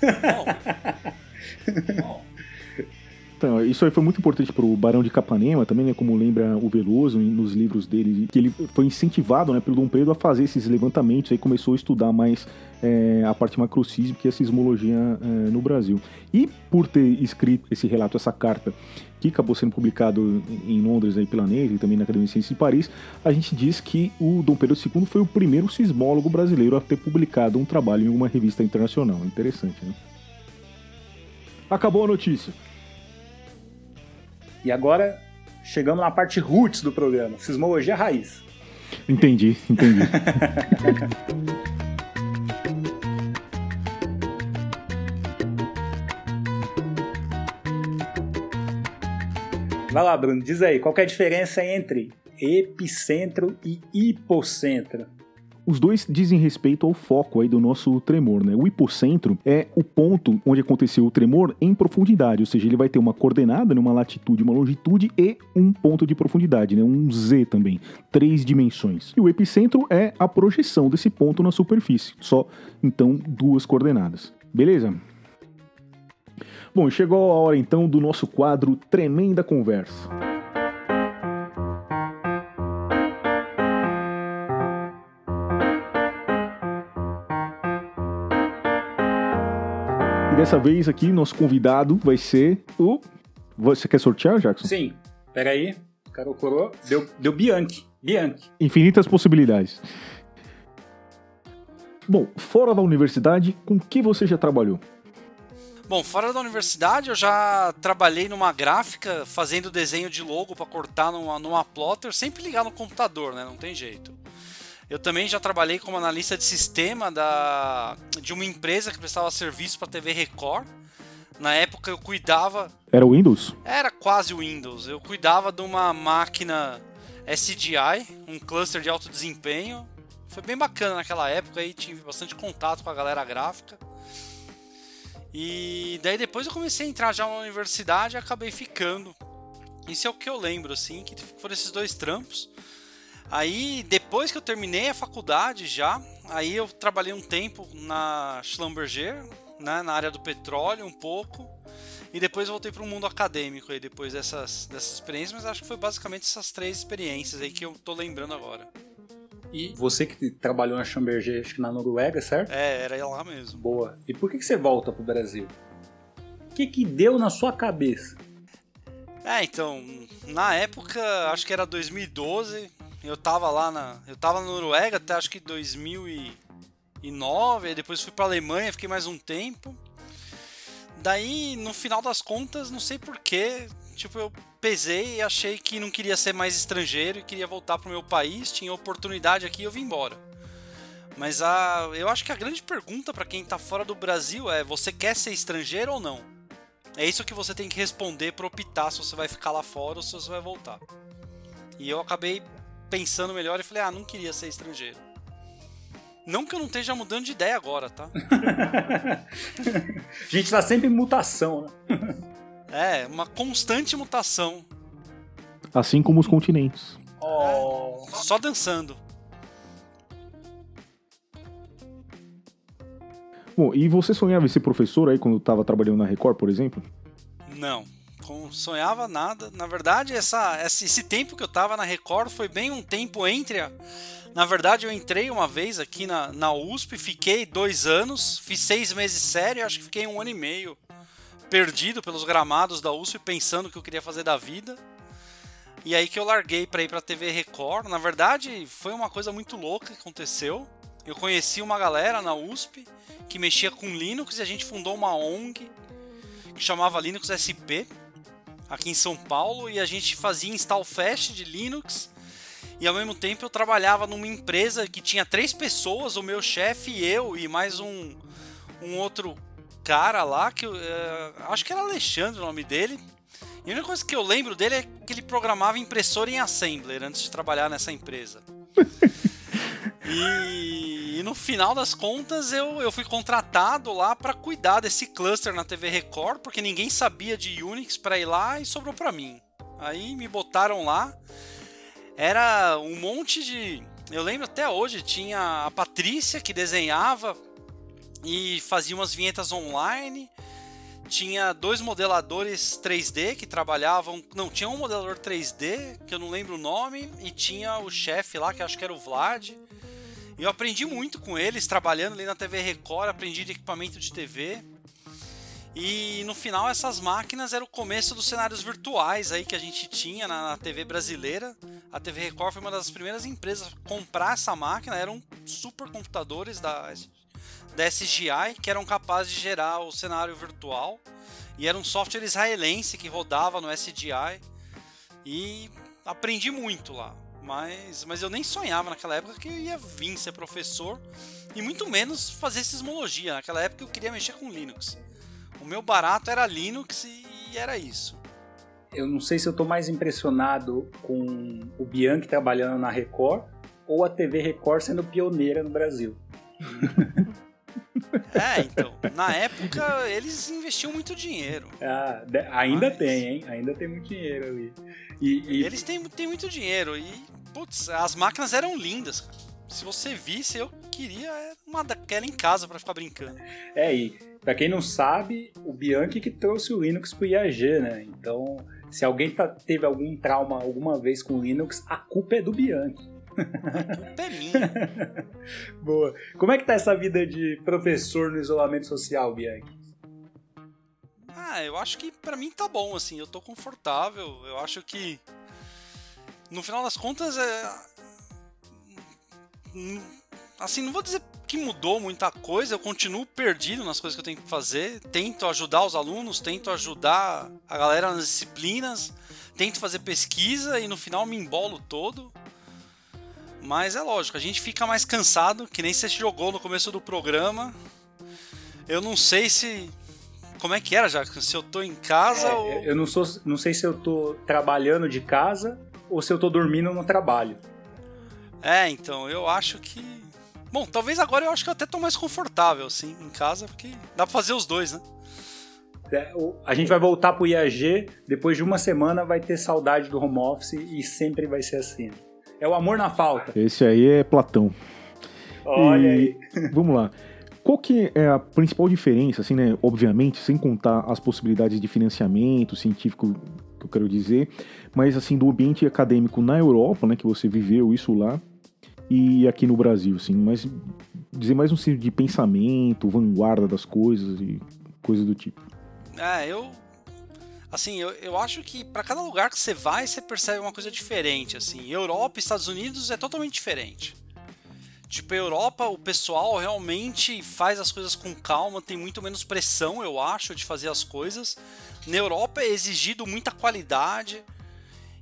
Então, isso aí foi muito importante para o Barão de Capanema também, né, como lembra o Veloso nos livros dele, que ele foi incentivado né, pelo Dom Pedro a fazer esses levantamentos, aí começou a estudar mais é, a parte macrosísmica e a sismologia é, no Brasil. E por ter escrito esse relato, essa carta, que acabou sendo publicado em Londres aí pela Navy e também na Academia de Ciências de Paris, a gente diz que o Dom Pedro II foi o primeiro sismólogo brasileiro a ter publicado um trabalho em uma revista internacional. Interessante, né? Acabou a notícia.
E agora chegamos na parte roots do programa, sismologia raiz.
Entendi, entendi.
Vai lá, Bruno, diz aí, qual é a diferença entre epicentro e hipocentro?
Os dois dizem respeito ao foco aí do nosso tremor, né? O hipocentro é o ponto onde aconteceu o tremor em profundidade, ou seja, ele vai ter uma coordenada, né? uma latitude, uma longitude e um ponto de profundidade, né? Um Z também, três dimensões. E o epicentro é a projeção desse ponto na superfície, só então duas coordenadas. Beleza? Bom, chegou a hora então do nosso quadro Tremenda Conversa. E dessa vez aqui, nosso convidado vai ser o. Você quer sortear, Jackson?
Sim. Peraí. Carol Coroa. Deu, deu Bianchi. Bianchi.
Infinitas possibilidades. Bom, fora da universidade, com que você já trabalhou?
Bom, fora da universidade eu já trabalhei numa gráfica fazendo desenho de logo para cortar numa, numa plotter, sempre ligar no computador, né? Não tem jeito. Eu também já trabalhei como analista de sistema da, de uma empresa que prestava serviço para TV Record. Na época eu cuidava.
Era o Windows?
Era quase o Windows. Eu cuidava de uma máquina SDI, um cluster de alto desempenho. Foi bem bacana naquela época aí, tive bastante contato com a galera gráfica. E daí depois eu comecei a entrar já na universidade e acabei ficando. Isso é o que eu lembro, assim, que foram esses dois trampos. Aí, depois que eu terminei a faculdade já, aí eu trabalhei um tempo na Schlumberger, né, na área do petróleo um pouco. E depois voltei para o mundo acadêmico aí, depois dessas, dessas experiências, mas acho que foi basicamente essas três experiências aí que eu tô lembrando agora.
E você que trabalhou na Schlumberger, acho que na Noruega, certo?
É, era lá mesmo.
Boa. E por que, que você volta pro Brasil? O que, que deu na sua cabeça?
É, então, na época, acho que era 2012, eu tava lá na. Eu tava na Noruega até acho que 2009, aí depois fui pra Alemanha, fiquei mais um tempo. Daí, no final das contas, não sei porquê, tipo, eu pesei e achei que não queria ser mais estrangeiro e queria voltar pro meu país, tinha oportunidade aqui e eu vim embora. Mas a, eu acho que a grande pergunta para quem tá fora do Brasil é: você quer ser estrangeiro ou não? É isso que você tem que responder para optar se você vai ficar lá fora ou se você vai voltar. E eu acabei pensando melhor e falei: ah, não queria ser estrangeiro. Não que eu não esteja mudando de ideia agora, tá?
a gente tá sempre em mutação, né?
É, uma constante mutação.
Assim como os continentes.
Oh. É, só dançando.
Bom, e você sonhava em ser professor aí quando estava trabalhando na Record, por exemplo?
Não, sonhava nada. Na verdade, essa, esse tempo que eu estava na Record foi bem um tempo entre a... Na verdade, eu entrei uma vez aqui na, na USP, fiquei dois anos, fiz seis meses sério, acho que fiquei um ano e meio perdido pelos gramados da USP, pensando o que eu queria fazer da vida. E aí que eu larguei para ir para TV Record. Na verdade, foi uma coisa muito louca que aconteceu. Eu conheci uma galera na USP que mexia com Linux e a gente fundou uma ONG que chamava Linux SP aqui em São Paulo e a gente fazia install fast de Linux e ao mesmo tempo eu trabalhava numa empresa que tinha três pessoas, o meu chefe e eu e mais um, um outro cara lá, que uh, acho que era Alexandre o nome dele. E a única coisa que eu lembro dele é que ele programava impressora em Assembler antes de trabalhar nessa empresa. e, e, no final das contas eu, eu fui contratado lá para cuidar desse cluster na TV Record, porque ninguém sabia de Unix para ir lá e sobrou para mim. Aí me botaram lá. Era um monte de. Eu lembro até hoje, tinha a Patrícia que desenhava e fazia umas vinhetas online. Tinha dois modeladores 3D que trabalhavam. Não, tinha um modelador 3D, que eu não lembro o nome, e tinha o chefe lá, que acho que era o Vlad. Eu aprendi muito com eles, trabalhando ali na TV Record, aprendi de equipamento de TV. E no final essas máquinas era o começo dos cenários virtuais aí que a gente tinha na, na, TV brasileira. A TV Record foi uma das primeiras empresas a comprar essa máquina, eram supercomputadores da da SGI que eram capazes de gerar o cenário virtual. E era um software israelense que rodava no SGI. E aprendi muito lá. Mas, mas eu nem sonhava naquela época que eu ia vir ser professor e muito menos fazer sismologia. Naquela época eu queria mexer com Linux. O meu barato era Linux e era isso.
Eu não sei se eu estou mais impressionado com o Bianchi trabalhando na Record ou a TV Record sendo pioneira no Brasil.
É, então, na época eles investiam muito dinheiro.
Ah, ainda Mas... tem, hein? Ainda tem muito dinheiro ali.
E, e... Eles têm, têm muito dinheiro e, putz, as máquinas eram lindas, Se você visse, eu queria uma daquela em casa para ficar brincando.
É, e pra quem não sabe, o Bianchi que trouxe o Linux pro IAG, né? Então, se alguém tá, teve algum trauma alguma vez com o Linux, a culpa é do Bianchi.
Culpa é minha.
Boa. Como é que tá essa vida de professor no isolamento social, Bianchi?
Ah, eu acho que para mim tá bom, assim, eu tô confortável. Eu acho que no final das contas é assim, não vou dizer que mudou muita coisa, eu continuo perdido nas coisas que eu tenho que fazer, tento ajudar os alunos, tento ajudar a galera nas disciplinas, tento fazer pesquisa e no final me embolo todo. Mas é lógico, a gente fica mais cansado, que nem você jogou no começo do programa. Eu não sei se. Como é que era, já? Se eu tô em casa é, ou.
Eu não, sou, não sei se eu tô trabalhando de casa ou se eu tô dormindo no trabalho.
É, então, eu acho que. Bom, talvez agora eu acho que eu até tô mais confortável, assim, em casa, porque dá pra fazer os dois, né?
É, a gente vai voltar pro IAG, depois de uma semana vai ter saudade do home office e sempre vai ser assim. É o amor na falta.
Esse aí é Platão.
Olha e...
aí. Vamos lá. Qual que é a principal diferença, assim, né? Obviamente, sem contar as possibilidades de financiamento científico, que eu quero dizer, mas assim, do ambiente acadêmico na Europa, né? Que você viveu isso lá, e aqui no Brasil, assim, mas dizer mais um sentido de pensamento, vanguarda das coisas e coisas do tipo.
É, eu assim, eu, eu acho que para cada lugar que você vai, você percebe uma coisa diferente, assim. Europa e Estados Unidos é totalmente diferente. Tipo, a Europa, o pessoal realmente faz as coisas com calma, tem muito menos pressão, eu acho, de fazer as coisas. Na Europa é exigido muita qualidade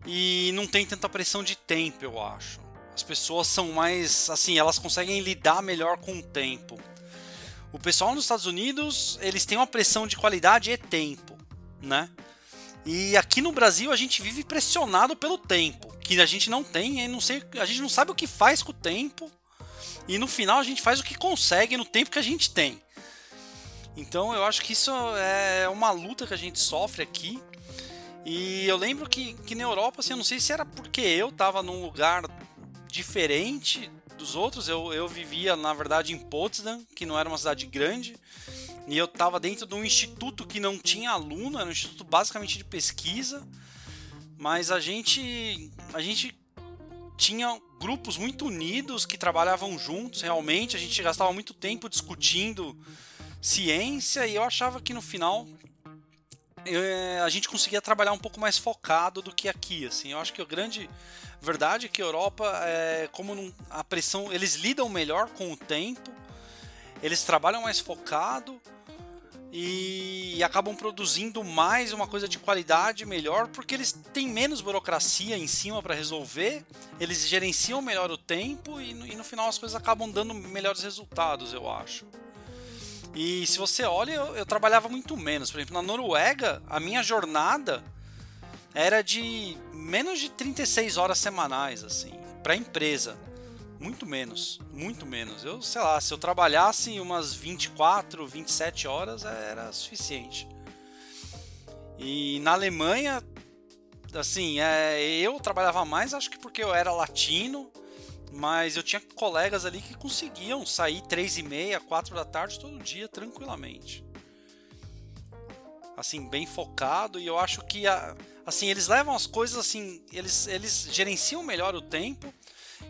e não tem tanta pressão de tempo, eu acho. As pessoas são mais, assim, elas conseguem lidar melhor com o tempo. O pessoal nos Estados Unidos, eles têm uma pressão de qualidade e tempo, né? E aqui no Brasil a gente vive pressionado pelo tempo, que a gente não tem, não sei, a gente não sabe o que faz com o tempo. E no final a gente faz o que consegue no tempo que a gente tem. Então eu acho que isso é uma luta que a gente sofre aqui. E eu lembro que, que na Europa, assim, eu não sei se era porque eu estava num lugar diferente dos outros. Eu, eu vivia, na verdade, em Potsdam, que não era uma cidade grande. E eu estava dentro de um instituto que não tinha aluno, era um instituto basicamente de pesquisa. Mas a gente, a gente tinha grupos muito unidos que trabalhavam juntos, realmente. A gente gastava muito tempo discutindo ciência e eu achava que no final é, a gente conseguia trabalhar um pouco mais focado do que aqui. Assim, eu acho que a grande verdade que a Europa, é, como a pressão, eles lidam melhor com o tempo, eles trabalham mais focado e acabam produzindo mais uma coisa de qualidade melhor porque eles têm menos burocracia em cima para resolver, eles gerenciam melhor o tempo e no, e no, final as coisas acabam dando melhores resultados, eu acho. E se você olha, eu, eu trabalhava muito menos. Por exemplo, na Noruega, a minha jornada era de menos de 36 horas semanais, assim, para empresa. Muito menos, muito menos. Eu, sei lá, se eu trabalhasse umas 24, 27 horas era suficiente. E na Alemanha, assim, é, eu trabalhava mais, acho que porque eu era latino, mas eu tinha colegas ali que conseguiam sair três e meia, quatro da tarde todo dia tranquilamente. Assim, bem focado e eu acho que a, assim eles levam as coisas assim, eles eles gerenciam melhor o tempo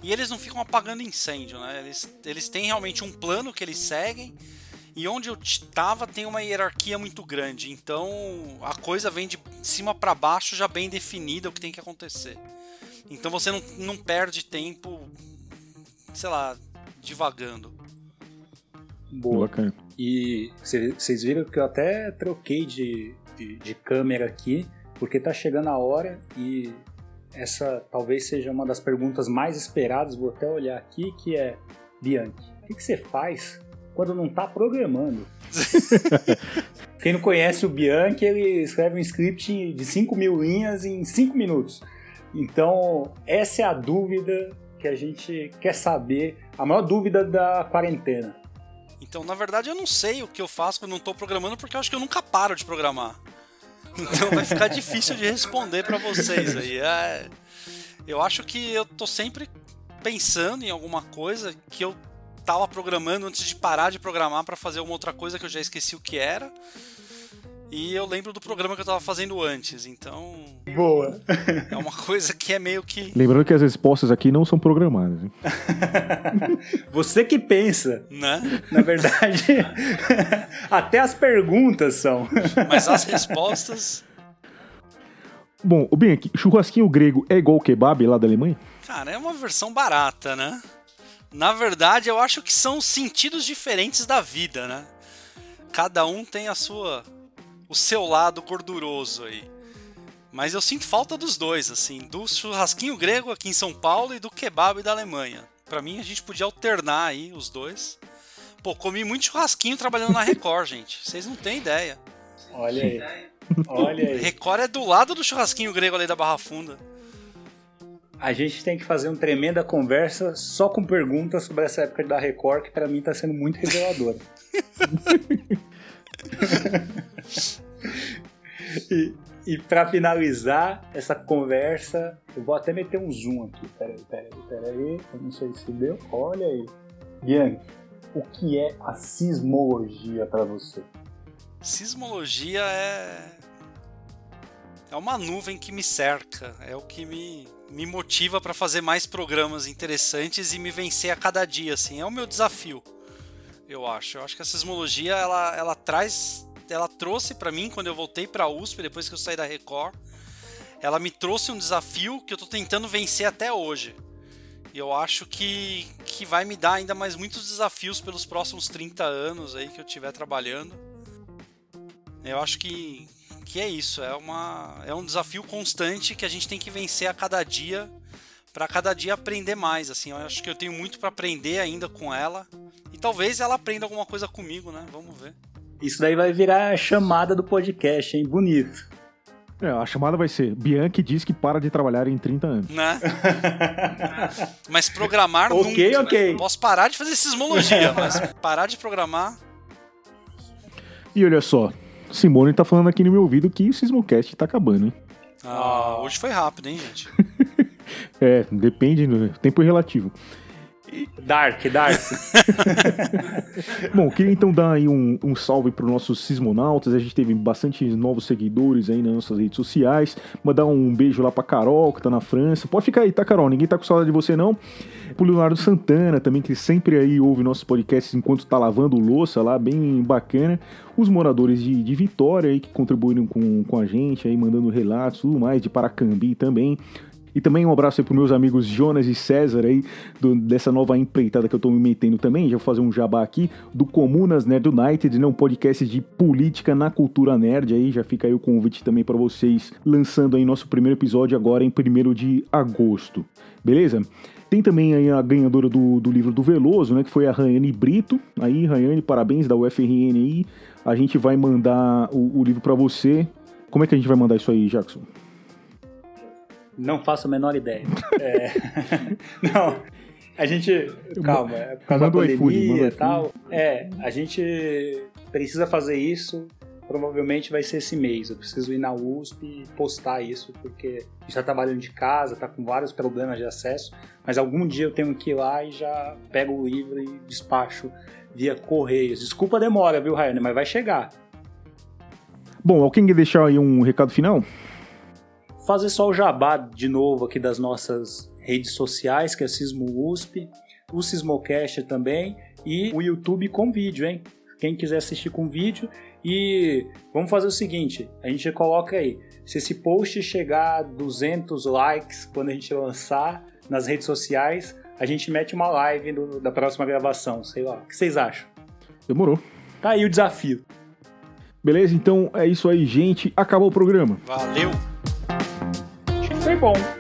e eles não ficam apagando incêndio, né? Eles, eles têm realmente um plano que eles seguem e onde eu estava tem uma hierarquia muito grande. Então a coisa vem de cima para baixo já bem definida o que tem que acontecer. Então você não, não perde tempo, sei lá, divagando.
Boa. Bacana. E vocês viram que eu até troquei de, de, de câmera aqui, porque tá chegando a hora e essa talvez seja uma das perguntas mais esperadas, vou até olhar aqui, que é, Bianchi, o que, que você faz quando não está programando? Quem não conhece o Bianchi, ele escreve um script de 5 mil linhas em 5 minutos. Então, essa é a dúvida que a gente quer saber, a maior dúvida da quarentena.
Então, na verdade, eu não sei o que eu faço quando não estou programando, porque eu acho que eu nunca paro de programar. Então vai ficar difícil de responder para vocês aí. É, eu acho que eu tô sempre pensando em alguma coisa que eu tava programando antes de parar de programar para fazer uma outra coisa que eu já esqueci o que era. E eu lembro do programa que eu tava fazendo antes, então.
Boa.
É uma coisa que é meio que.
Lembrando que as respostas aqui não são programadas. hein?
Você que pensa.
Né?
Na verdade, até as perguntas são.
Mas as respostas.
Bom, o bem churrasquinho grego é igual o kebab lá da Alemanha?
Cara, é uma versão barata, né? Na verdade, eu acho que são sentidos diferentes da vida, né? Cada um tem a sua. O seu lado gorduroso aí. Mas eu sinto falta dos dois, assim, do churrasquinho grego aqui em São Paulo e do kebab da Alemanha. Pra mim, a gente podia alternar aí os dois. Pô, comi muito churrasquinho trabalhando na Record, gente. Vocês não têm ideia.
Olha aí. Olha aí.
Record é do lado do churrasquinho grego ali da Barra Funda.
A gente tem que fazer uma tremenda conversa só com perguntas sobre essa época da Record, que pra mim tá sendo muito reveladora. e, e para finalizar essa conversa, eu vou até meter um zoom aqui. Peraí, peraí, peraí. Eu não sei se deu. Olha aí. Bianchi, o que é a sismologia para você?
Sismologia é. É uma nuvem que me cerca, é o que me, me motiva para fazer mais programas interessantes e me vencer a cada dia, assim. É o meu desafio, eu acho. Eu acho que a sismologia ela, ela traz, ela trouxe para mim quando eu voltei para a USP depois que eu saí da Record, ela me trouxe um desafio que eu tô tentando vencer até hoje. E eu acho que, que vai me dar ainda mais muitos desafios pelos próximos 30 anos aí que eu estiver trabalhando. Eu acho que, que é isso, é, uma, é um desafio constante que a gente tem que vencer a cada dia para cada dia aprender mais, assim. Eu acho que eu tenho muito para aprender ainda com ela talvez ela aprenda alguma coisa comigo, né? Vamos ver.
Isso daí vai virar a chamada do podcast, hein? Bonito.
É, a chamada vai ser Bianchi diz que para de trabalhar em 30 anos.
Né? mas programar
Ok,
nunca.
ok.
Posso parar de fazer sismologia, mas parar de programar
E olha só, Simone tá falando aqui no meu ouvido que o Sismocast tá acabando, hein?
Ah, hoje foi rápido, hein, gente?
É, depende do tempo é relativo.
Dark, dark.
Bom, queria então dar aí um, um salve para os nossos sismonautas. A gente teve bastante novos seguidores aí nas nossas redes sociais. Mandar um beijo lá pra Carol, que tá na França. Pode ficar aí, tá, Carol? Ninguém tá com saudade de você, não. Pro Leonardo Santana também, que sempre aí ouve nossos podcasts enquanto tá lavando louça lá, bem bacana. Os moradores de, de Vitória aí que contribuíram com, com a gente aí, mandando relatos, tudo mais, de Paracambi também. E também um abraço aí pros meus amigos Jonas e César aí, do- dessa nova empreitada que eu tô me metendo também. Já vou fazer um jabá aqui do Comunas Nerd United, né? Um podcast de política na cultura nerd aí. Já fica aí o convite também para vocês, lançando aí nosso primeiro episódio agora em 1 de agosto. Beleza? Tem também aí a ganhadora do, do livro do Veloso, né? Que foi a Rayane Brito. Aí, Rayane, parabéns da UFRN aí. A gente vai mandar o, o livro para você. Como é que a gente vai mandar isso aí, Jackson?
Não faço a menor ideia. É... Não, a gente. Calma, é por causa
Manda
da pandemia e tal. É, a gente precisa fazer isso. Provavelmente vai ser esse mês. Eu preciso ir na USP e postar isso, porque a gente está trabalhando de casa, tá com vários problemas de acesso. Mas algum dia eu tenho que ir lá e já pego o livro e despacho via Correios. Desculpa a demora, viu, Rayane? Mas vai chegar.
Bom, alguém quer deixar aí um recado final?
Fazer só o jabá de novo aqui das nossas redes sociais, que é Sismo USP, o Sismocast também e o YouTube com vídeo, hein? Quem quiser assistir com vídeo e vamos fazer o seguinte, a gente coloca aí, se esse post chegar a 200 likes quando a gente lançar nas redes sociais, a gente mete uma live do- da próxima gravação, sei lá. O que vocês acham?
Demorou.
Tá aí o desafio.
Beleza? Então é isso aí, gente. Acabou o programa.
Valeu!
Foi bom.